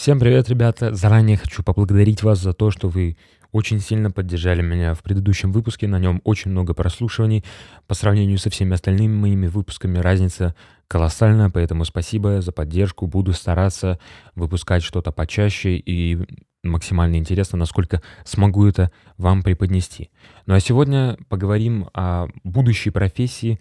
Всем привет, ребята! Заранее хочу поблагодарить вас за то, что вы очень сильно поддержали меня в предыдущем выпуске. На нем очень много прослушиваний. По сравнению со всеми остальными моими выпусками разница колоссальная, поэтому спасибо за поддержку. Буду стараться выпускать что-то почаще и максимально интересно, насколько смогу это вам преподнести. Ну а сегодня поговорим о будущей профессии,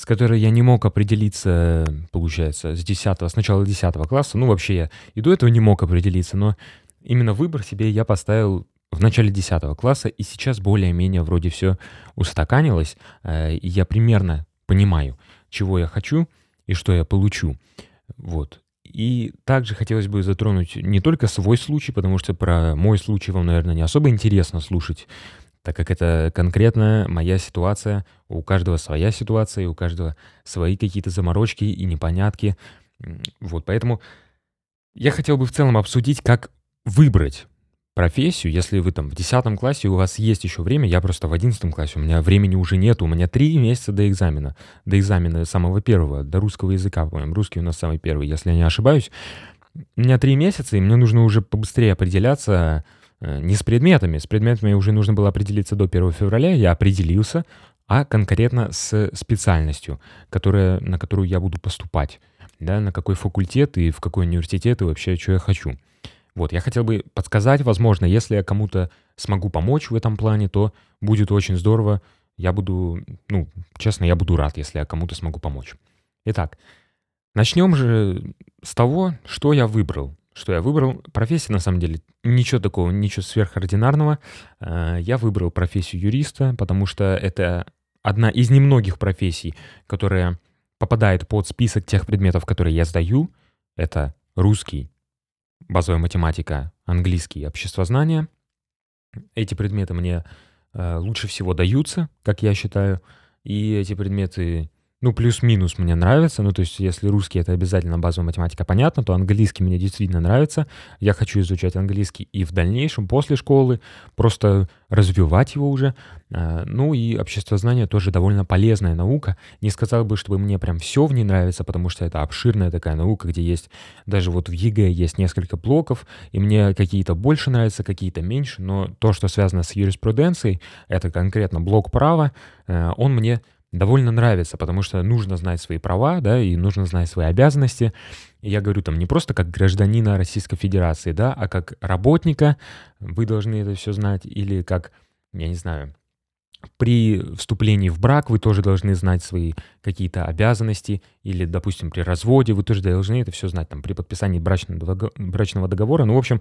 с которой я не мог определиться, получается, с 10 с начала 10 класса. Ну, вообще я и до этого не мог определиться, но именно выбор себе я поставил в начале 10 класса, и сейчас более-менее вроде все устаканилось, э, и я примерно понимаю, чего я хочу и что я получу. Вот. И также хотелось бы затронуть не только свой случай, потому что про мой случай вам, наверное, не особо интересно слушать, так как это конкретно моя ситуация, у каждого своя ситуация, у каждого свои какие-то заморочки и непонятки. Вот, поэтому я хотел бы в целом обсудить, как выбрать профессию, если вы там в 10 классе, у вас есть еще время, я просто в 11 классе, у меня времени уже нет, у меня 3 месяца до экзамена, до экзамена самого первого, до русского языка, по-моему, русский у нас самый первый, если я не ошибаюсь. У меня 3 месяца, и мне нужно уже побыстрее определяться не с предметами, с предметами уже нужно было определиться до 1 февраля, я определился, а конкретно с специальностью, которая, на которую я буду поступать, да, на какой факультет и в какой университет и вообще, что я хочу. Вот, я хотел бы подсказать, возможно, если я кому-то смогу помочь в этом плане, то будет очень здорово. Я буду, ну, честно, я буду рад, если я кому-то смогу помочь. Итак, начнем же с того, что я выбрал. Что я выбрал? Профессия, на самом деле, ничего такого, ничего сверхординарного. Э, я выбрал профессию юриста, потому что это одна из немногих профессий, которая попадает под список тех предметов, которые я сдаю. Это русский, базовая математика, английский, обществознание. Эти предметы мне э, лучше всего даются, как я считаю, и эти предметы ну, плюс-минус мне нравится. Ну, то есть, если русский — это обязательно базовая математика, понятно, то английский мне действительно нравится. Я хочу изучать английский и в дальнейшем, после школы, просто развивать его уже. А, ну, и обществознание тоже довольно полезная наука. Не сказал бы, чтобы мне прям все в ней нравится, потому что это обширная такая наука, где есть даже вот в ЕГЭ есть несколько блоков, и мне какие-то больше нравятся, какие-то меньше, но то, что связано с юриспруденцией, это конкретно блок права, э, он мне довольно нравится, потому что нужно знать свои права, да, и нужно знать свои обязанности. Я говорю там не просто как гражданина Российской Федерации, да, а как работника вы должны это все знать, или как, я не знаю, при вступлении в брак вы тоже должны знать свои какие-то обязанности, или, допустим, при разводе вы тоже должны это все знать, там, при подписании брачного, брачного договора. Ну, в общем,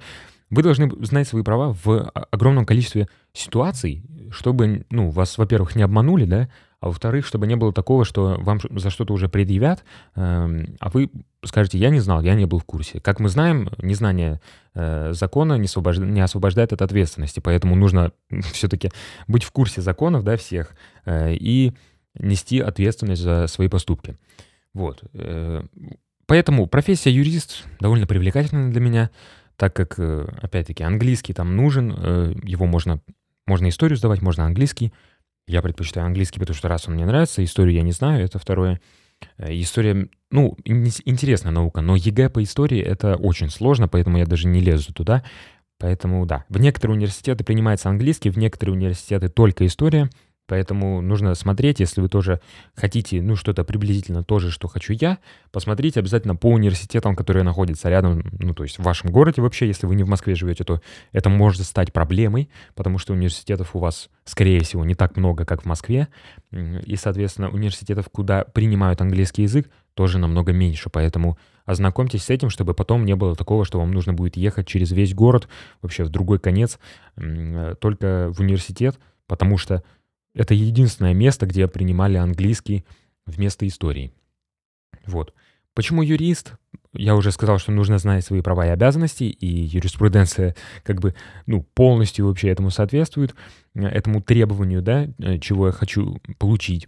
вы должны знать свои права в огромном количестве ситуаций, чтобы, ну, вас, во-первых, не обманули, да, а во-вторых, чтобы не было такого, что вам за что-то уже предъявят, э, а вы скажете, я не знал, я не был в курсе. Как мы знаем, незнание э, закона не, освобожд... не освобождает от ответственности, поэтому нужно все-таки быть в курсе законов, да, всех, э, и нести ответственность за свои поступки. Вот. Э, поэтому профессия юрист довольно привлекательна для меня, так как, опять-таки, английский там нужен, его можно, можно историю сдавать, можно английский, я предпочитаю английский, потому что раз он мне нравится, историю я не знаю, это второе. Э, история, ну, интересная наука, но ЕГЭ по истории это очень сложно, поэтому я даже не лезу туда. Поэтому да, в некоторые университеты принимается английский, в некоторые университеты только история — Поэтому нужно смотреть, если вы тоже хотите, ну, что-то приблизительно то же, что хочу я, посмотрите обязательно по университетам, которые находятся рядом, ну, то есть в вашем городе вообще, если вы не в Москве живете, то это может стать проблемой, потому что университетов у вас, скорее всего, не так много, как в Москве, и, соответственно, университетов, куда принимают английский язык, тоже намного меньше, поэтому ознакомьтесь с этим, чтобы потом не было такого, что вам нужно будет ехать через весь город, вообще в другой конец, только в университет, потому что это единственное место, где принимали английский вместо истории. Вот. Почему юрист? Я уже сказал, что нужно знать свои права и обязанности, и юриспруденция как бы ну, полностью вообще этому соответствует, этому требованию, да, чего я хочу получить.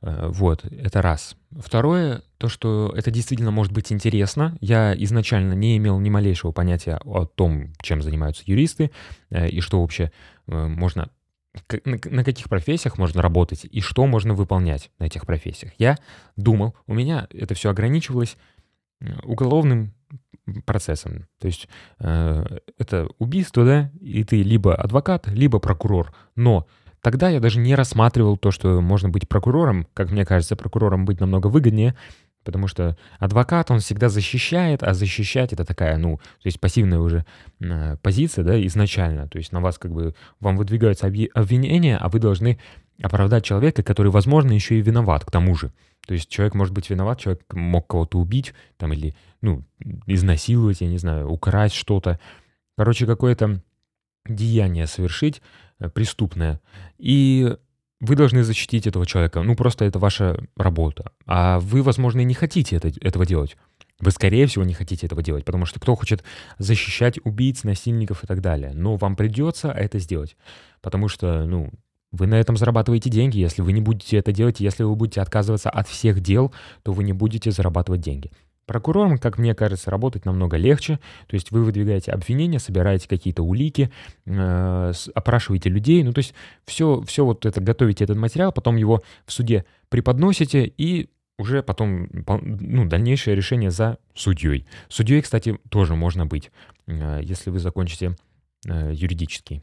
Э, вот, это раз. Второе, то, что это действительно может быть интересно. Я изначально не имел ни малейшего понятия о том, чем занимаются юристы, э, и что вообще э, можно на каких профессиях можно работать и что можно выполнять на этих профессиях. Я думал, у меня это все ограничивалось уголовным процессом. То есть э, это убийство, да, и ты либо адвокат, либо прокурор. Но тогда я даже не рассматривал то, что можно быть прокурором. Как мне кажется, прокурором быть намного выгоднее, Потому что адвокат, он всегда защищает, а защищать это такая, ну, то есть пассивная уже э, позиция, да, изначально. То есть на вас как бы, вам выдвигаются обвинения, а вы должны оправдать человека, который, возможно, еще и виноват к тому же. То есть человек может быть виноват, человек мог кого-то убить, там, или, ну, изнасиловать, я не знаю, украсть что-то. Короче, какое-то деяние совершить э, преступное. И вы должны защитить этого человека. Ну, просто это ваша работа. А вы, возможно, и не хотите это, этого делать. Вы, скорее всего, не хотите этого делать, потому что кто хочет защищать убийц, насильников и так далее. Но вам придется это сделать, потому что, ну, вы на этом зарабатываете деньги. Если вы не будете это делать, если вы будете отказываться от всех дел, то вы не будете зарабатывать деньги. Прокурором, как мне кажется, работать намного легче. То есть вы выдвигаете обвинения, собираете какие-то улики, э, опрашиваете людей. Ну, то есть все, все вот это, готовите этот материал, потом его в суде преподносите и уже потом ну, дальнейшее решение за судьей. Судьей, кстати, тоже можно быть, э, если вы закончите э, юридический.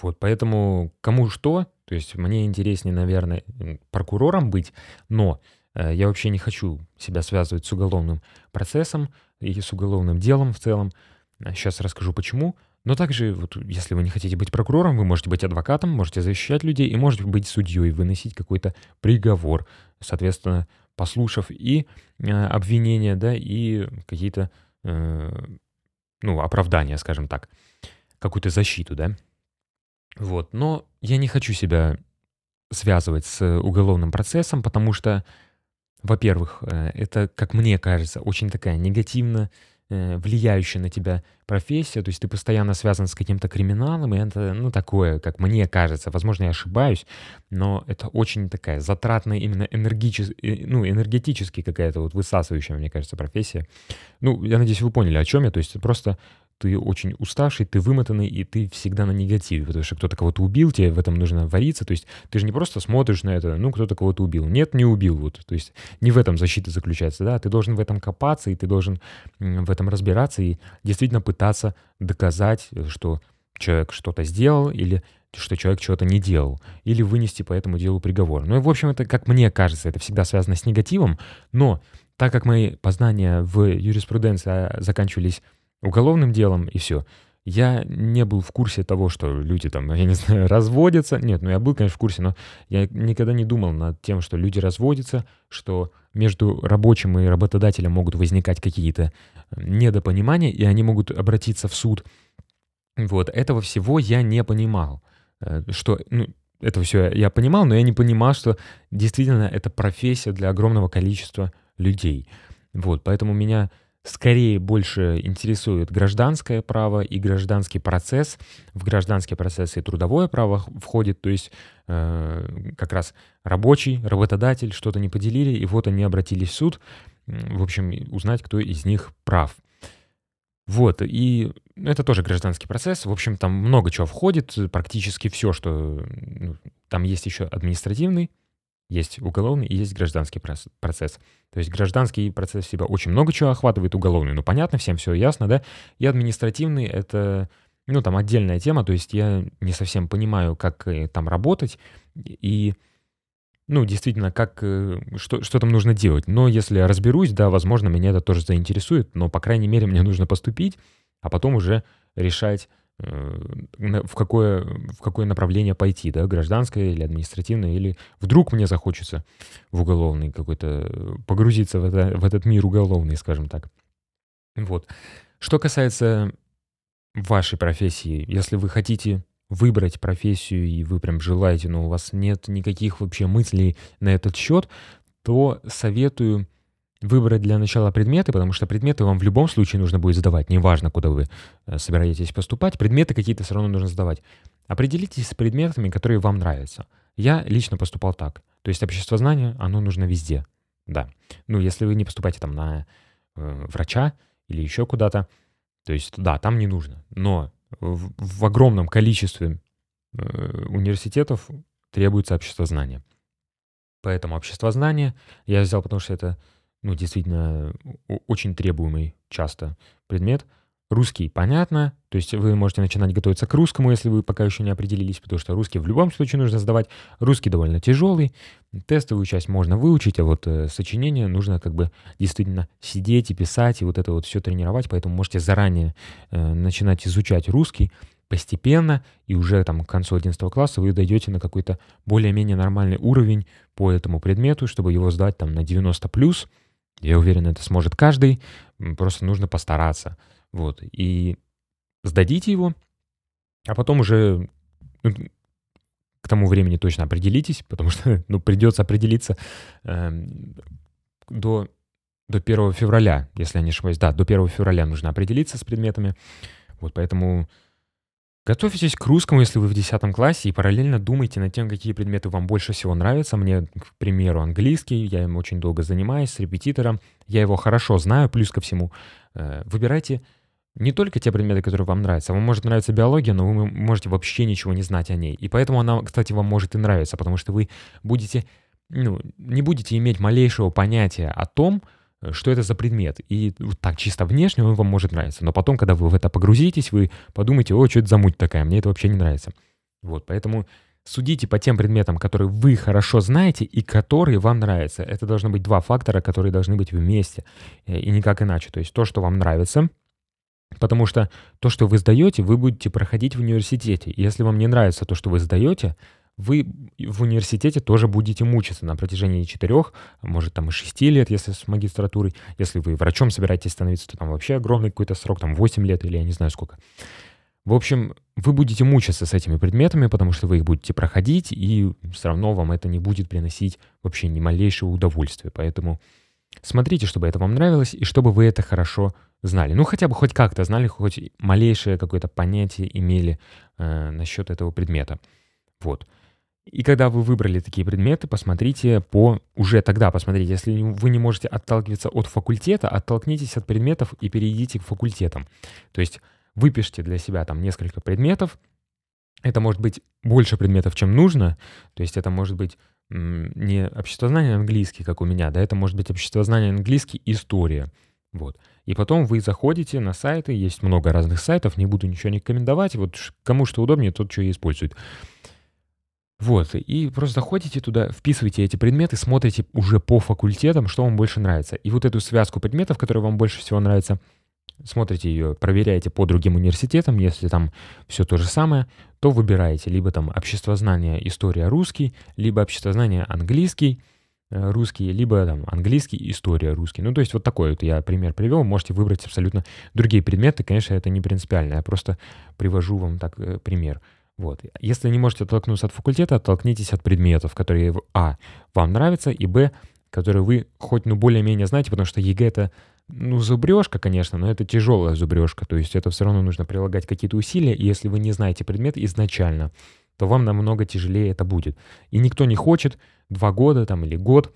Вот, поэтому кому что, то есть мне интереснее, наверное, прокурором быть, но я вообще не хочу себя связывать с уголовным процессом и с уголовным делом в целом. Сейчас расскажу почему. Но также, вот, если вы не хотите быть прокурором, вы можете быть адвокатом, можете защищать людей и можете быть судьей, выносить какой-то приговор, соответственно, послушав и э, обвинения, да, и какие-то, э, ну, оправдания, скажем так, какую-то защиту, да. Вот, но я не хочу себя связывать с уголовным процессом, потому что во-первых, э, это, как мне кажется, очень такая негативно э, влияющая на тебя профессия, то есть ты постоянно связан с каким-то криминалом, и это, ну, такое, как мне кажется, возможно, я ошибаюсь, но это очень такая затратная именно энергичес... Э, ну, энергетически какая-то вот высасывающая, мне кажется, профессия. Ну, я надеюсь, вы поняли, о чем я, то есть просто ты очень уставший, ты вымотанный, и ты всегда на негативе, потому что кто-то кого-то убил, тебе в этом нужно вариться. То есть ты же не просто смотришь на это, ну, кто-то кого-то убил. Нет, не убил. Вот. То есть не в этом защита заключается, да, ты должен в этом копаться, и ты должен в этом разбираться, и действительно пытаться доказать, что человек что-то сделал, или что человек чего-то не делал, или вынести по этому делу приговор. Ну и, в общем, это, как мне кажется, это всегда связано с негативом, но так как мои познания в юриспруденции а, заканчивались уголовным делом, и все. Я не был в курсе того, что люди там, я не знаю, разводятся. Нет, ну я был, конечно, в курсе, но я никогда не думал над тем, что люди разводятся, что между рабочим и работодателем могут возникать какие-то э, недопонимания, и они могут обратиться в суд. Вот, этого всего я не понимал. Э, что, ну, это все я понимал, но я не понимал, что действительно это профессия для огромного количества людей. Вот, поэтому меня скорее больше интересует гражданское право и гражданский процесс. В гражданский процесс и трудовое право входит, то есть э, как раз рабочий, работодатель что-то не поделили, и вот они обратились в суд, в общем, узнать, кто из них прав. Вот, и это тоже гражданский процесс. В общем, там много чего входит, практически все, что... Ну, там есть еще административный есть уголовный и есть гражданский процесс. То есть гражданский процесс себя очень много чего охватывает, уголовный, ну понятно, всем все ясно, да? И административный — это, ну там отдельная тема, то есть я не совсем понимаю, как э, там работать и, ну действительно, как, э, что, что там нужно делать. Но если я разберусь, да, возможно, меня это тоже заинтересует, но, по крайней мере, мне нужно поступить, а потом уже решать, в какое, в какое направление пойти, да, гражданское или административное, или вдруг мне захочется в уголовный какой-то, погрузиться в, это, в этот мир уголовный, скажем так. Вот. Что касается вашей профессии, если вы хотите выбрать профессию, и вы прям желаете, но у вас нет никаких вообще мыслей на этот счет, то советую выбрать для начала предметы, потому что предметы вам в любом случае нужно будет задавать, неважно, куда вы э, собираетесь поступать, предметы какие-то все равно нужно задавать. Определитесь с предметами, которые вам нравятся. Я лично поступал так. То есть общество знания, оно нужно везде. Да. Ну, если вы не поступаете там на э, врача или еще куда-то, то есть, да, там не нужно. Но в, в огромном количестве э, университетов требуется общество знания. Поэтому общество знания я взял, потому что это ну, действительно, очень требуемый часто предмет. Русский, понятно, то есть вы можете начинать готовиться к русскому, если вы пока еще не определились, потому что русский в любом случае нужно сдавать. Русский довольно тяжелый, тестовую часть можно выучить, а вот э, сочинение нужно как бы действительно сидеть и писать, и вот это вот все тренировать, поэтому можете заранее э, начинать изучать русский постепенно, и уже там к концу 11 класса вы дойдете на какой-то более-менее нормальный уровень по этому предмету, чтобы его сдать там на 90+. плюс. Я уверен, это сможет каждый, просто нужно постараться. Вот, и сдадите его, а потом уже ну, к тому времени точно определитесь, потому что ну, придется определиться э, до, до 1 февраля, если я не ошибаюсь. Да, до 1 февраля нужно определиться с предметами. Вот поэтому готовьтесь к русскому, если вы в 10 классе, и параллельно думайте над тем, какие предметы вам больше всего нравятся. Мне, к примеру, английский, я им очень долго занимаюсь с репетитором, я его хорошо знаю, плюс ко всему. Э, выбирайте не только те предметы, которые вам нравятся. Вам может нравиться биология, но вы можете вообще ничего не знать о ней. И поэтому она, кстати, вам может и нравиться, потому что вы будете, ну, не будете иметь малейшего понятия о том, что это за предмет. И вот так чисто внешне он вам может нравиться. Но потом, когда вы в это погрузитесь, вы подумаете, о, что это за муть такая, мне это вообще не нравится. Вот, поэтому судите по тем предметам, которые вы хорошо знаете и которые вам нравятся. Это должны быть два фактора, которые должны быть вместе, э, и никак иначе. То есть то, что вам нравится — Потому что то, что вы сдаете, вы будете проходить в университете. Если вам не нравится то, что вы сдаете, вы в университете тоже будете мучиться на протяжении четырех, может там и шести лет, если с магистратурой. Если вы врачом собираетесь становиться, то там вообще огромный какой-то срок, там 8 лет или я не знаю сколько. В общем, вы будете мучиться с этими предметами, потому что вы их будете проходить, и все равно вам это не будет приносить вообще ни малейшего удовольствия. Поэтому смотрите, чтобы это вам нравилось, и чтобы вы это хорошо знали. Ну, хотя бы хоть как-то знали, хоть малейшее какое-то понятие имели э, насчет этого предмета. Вот. И когда вы выбрали такие предметы, посмотрите по... Уже тогда посмотрите, если вы не можете отталкиваться от факультета, оттолкнитесь от предметов и перейдите к факультетам. То есть выпишите для себя там несколько предметов. Это может быть больше предметов, чем нужно. То есть это может быть не обществознание английский, как у меня, да, это может быть обществознание английский, история. Вот. И потом вы заходите на сайты, есть много разных сайтов, не буду ничего не рекомендовать, вот кому что удобнее, тот что и использует. Вот, и просто заходите туда, вписываете эти предметы, смотрите уже по факультетам, что вам больше нравится. И вот эту связку предметов, которые вам больше всего нравятся, смотрите ее, проверяете по другим университетам, если там все то же самое, то выбираете либо там обществознание, история, русский, либо обществознание, английский, Э, русский, либо там английский, история русский. Ну, то есть вот такой вот я пример привел. Можете выбрать абсолютно другие предметы. Конечно, это не принципиально. Я просто привожу вам так э, пример. Вот. Если не можете оттолкнуться от факультета, оттолкнитесь от предметов, которые, а, вам нравятся, и, б, которые вы хоть, ну, более-менее знаете, потому что ЕГЭ — это, ну, зубрежка, конечно, но это тяжелая зубрежка, то есть это все равно нужно прилагать какие-то усилия, и если вы не знаете предмет изначально, то вам намного тяжелее это будет. И никто не хочет два года там или год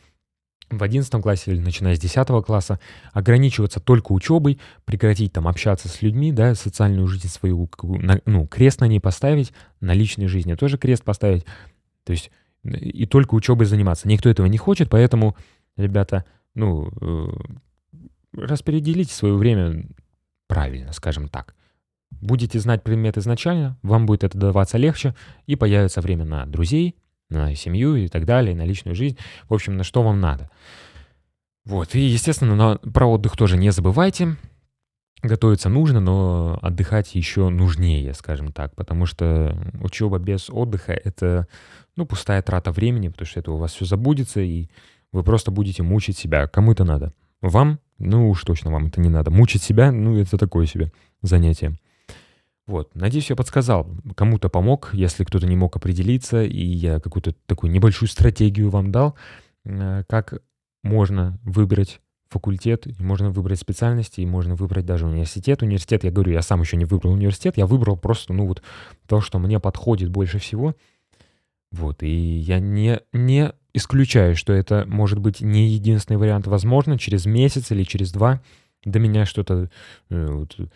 в 11 классе или начиная с 10 класса ограничиваться только учебой, прекратить там общаться с людьми, да, социальную жизнь свою, ну, крест на ней поставить, на личной жизни тоже крест поставить, то есть и только учебой заниматься. Никто этого не хочет, поэтому, ребята, ну, э, распределите свое время правильно, скажем так. Будете знать предмет изначально, вам будет это даваться легче, и появится время на друзей, на семью и так далее, на личную жизнь. В общем, на что вам надо. Вот, и, естественно, на, про отдых тоже не забывайте. Готовиться нужно, но отдыхать еще нужнее, скажем так, потому что учеба без отдыха — это, ну, пустая трата времени, потому что это у вас все забудется, и вы просто будете мучить себя. Кому это надо? Вам? Ну уж точно вам это не надо. Мучить себя, ну, это такое себе занятие. Вот, надеюсь, я подсказал, кому-то помог, если кто-то не мог определиться, и я какую-то такую небольшую стратегию вам дал, э, как можно выбрать факультет, можно выбрать специальности, и можно выбрать даже университет. Университет, я говорю, я сам еще не выбрал университет, я выбрал просто, ну вот, то, что мне подходит больше всего. Вот, и я не, не исключаю, что это может быть не единственный вариант. Возможно, через месяц или через два до меня что-то э, э,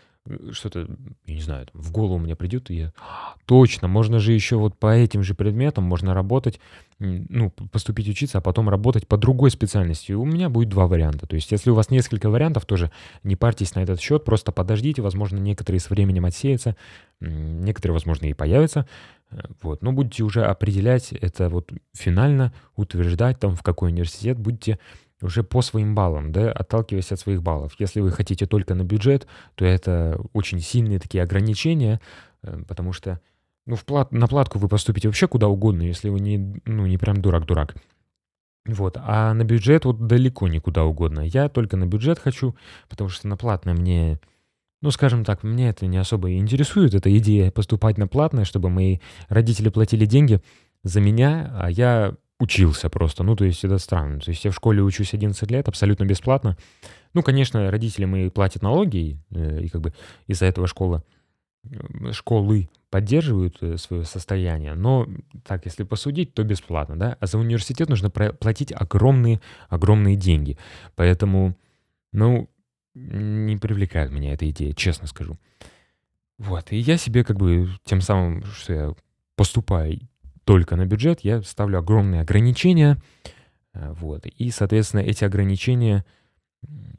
что-то, я не знаю, в голову мне придет, и я, «А, точно, можно же еще вот по этим же предметам можно работать, ну, поступить учиться, а потом работать по другой специальности. У меня будет два варианта. То есть, если у вас несколько вариантов, тоже не парьтесь на этот счет, просто подождите, возможно, некоторые с временем отсеются, некоторые, возможно, и появятся. Э, вот. Но будете уже определять это вот финально, утверждать там, в какой университет, будете уже по своим баллам, да, отталкиваясь от своих баллов. Если вы хотите только на бюджет, то это очень сильные такие ограничения, э, потому что ну, в плат, на платку вы поступите вообще куда угодно, если вы не, ну, не прям дурак-дурак. Вот, а на бюджет вот далеко не куда угодно. Я только на бюджет хочу, потому что на платное мне, ну, скажем так, мне это не особо интересует, эта идея поступать на платное, чтобы мои родители платили деньги за меня, а я учился просто. Ну, то есть это странно. То есть я в школе учусь 11 лет абсолютно бесплатно. Ну, конечно, родители мои платят налоги, э, и как бы из-за этого школа, э, школы поддерживают э, свое состояние, но так, если посудить, то бесплатно, да, а за университет нужно платить огромные, огромные деньги. Поэтому, ну, не привлекает меня эта идея, честно скажу. Вот, и я себе как бы тем самым, что я поступаю только на бюджет, я ставлю огромные ограничения. Э, вот. И, соответственно, эти ограничения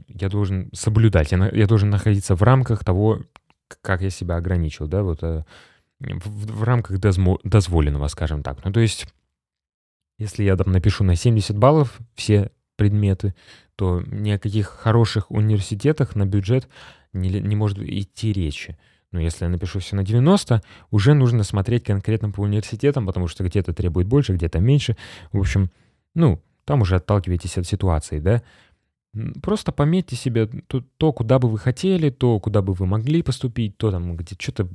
я должен соблюдать. Я, я должен находиться в рамках того, как я себя ограничил, да, вот э, в, в рамках дозмо, дозволенного, скажем так. Ну, то есть, если я там напишу на 70 баллов все предметы, то ни о каких хороших университетах на бюджет не, не может идти речи. Но если я напишу все на 90, уже нужно смотреть конкретно по университетам, потому что где-то требует больше, где-то меньше. В общем, ну, там уже отталкивайтесь от ситуации, да. Просто пометьте себе то, то, куда бы вы хотели, то, куда бы вы могли поступить, то там, где что-то,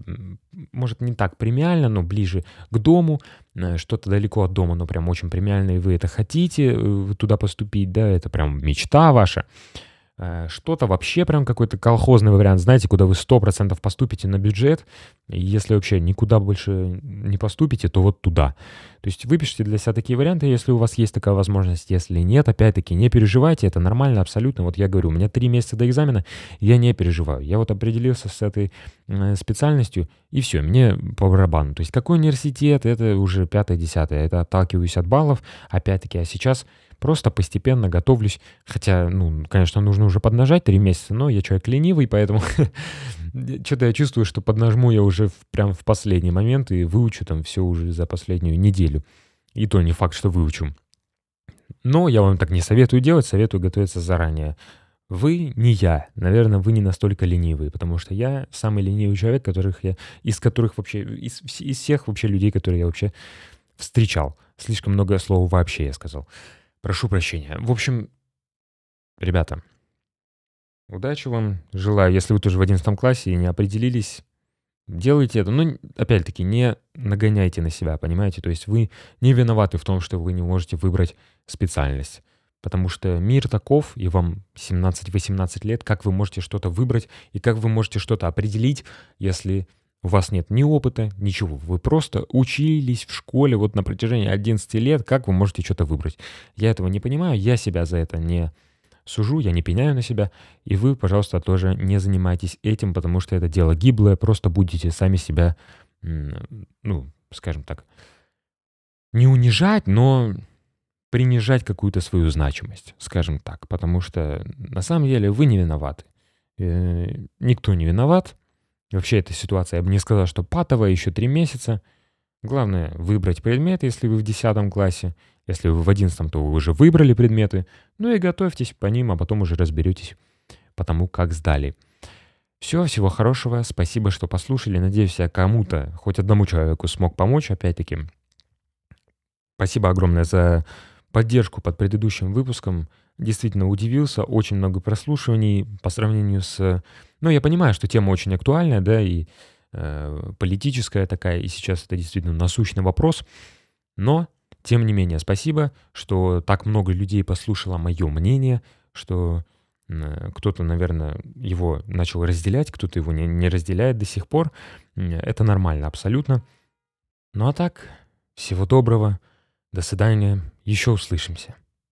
может, не так премиально, но ближе к дому, э, что-то далеко от дома, но прям очень премиально, и вы это хотите э, туда поступить, да, это прям мечта ваша. Э, что-то вообще прям какой-то колхозный вариант, знаете, куда вы 100% поступите на бюджет, если вообще никуда больше не поступите, то вот туда. То есть выпишите для себя такие варианты, если у вас есть такая возможность. Если нет, опять-таки, не переживайте, это нормально абсолютно. Вот я говорю, у меня три месяца до экзамена, я не переживаю. Я вот определился с этой э, специальностью, и все, мне по барабану. То есть какой университет, это уже пятое-десятое, это отталкиваюсь от баллов. Опять-таки, а сейчас Просто постепенно готовлюсь. Хотя, ну, конечно, нужно уже поднажать три месяца, но я человек ленивый, поэтому что-то я чувствую, что поднажму я уже в, прям в последний момент и выучу там все уже за последнюю неделю. И то не факт, что выучу. Но я вам так не советую делать, советую готовиться заранее. Вы не я. Наверное, вы не настолько ленивые, потому что я самый ленивый человек, которых я, из которых вообще, из, из всех вообще людей, которые я вообще встречал. Слишком много слов вообще я сказал. Прошу прощения. В общем, ребята, удачи вам. Желаю, если вы тоже в 11 классе и не определились, делайте это. Но, опять-таки, не нагоняйте на себя, понимаете? То есть вы не виноваты в том, что вы не можете выбрать специальность. Потому что мир таков, и вам 17-18 лет, как вы можете что-то выбрать, и как вы можете что-то определить, если у вас нет ни опыта, ничего. Вы просто учились в школе вот на протяжении 11 лет. Как вы можете что-то выбрать? Я этого не понимаю, я себя за это не сужу, я не пеняю на себя. И вы, пожалуйста, тоже не занимайтесь этим, потому что это дело гиблое. Просто будете сами себя, ну, скажем так, не унижать, но принижать какую-то свою значимость, скажем так. Потому что на самом деле вы не виноваты. Э, никто не виноват. Вообще эта ситуация, я бы не сказал, что патовая, еще три месяца. Главное выбрать предмет, если вы в 10 классе. Если вы в 11, то вы уже выбрали предметы. Ну и готовьтесь по ним, а потом уже разберетесь по тому, как сдали. Все, всего хорошего. Спасибо, что послушали. Надеюсь, я кому-то, хоть одному человеку смог помочь, опять-таки. Спасибо огромное за поддержку под предыдущим выпуском. Действительно удивился. Очень много прослушиваний по сравнению с ну, я понимаю, что тема очень актуальная, да, и э, политическая такая, и сейчас это действительно насущный вопрос. Но, тем не менее, спасибо, что так много людей послушало мое мнение, что э, кто-то, наверное, его начал разделять, кто-то его не, не разделяет до сих пор. Это нормально абсолютно. Ну а так, всего доброго, до свидания, еще услышимся.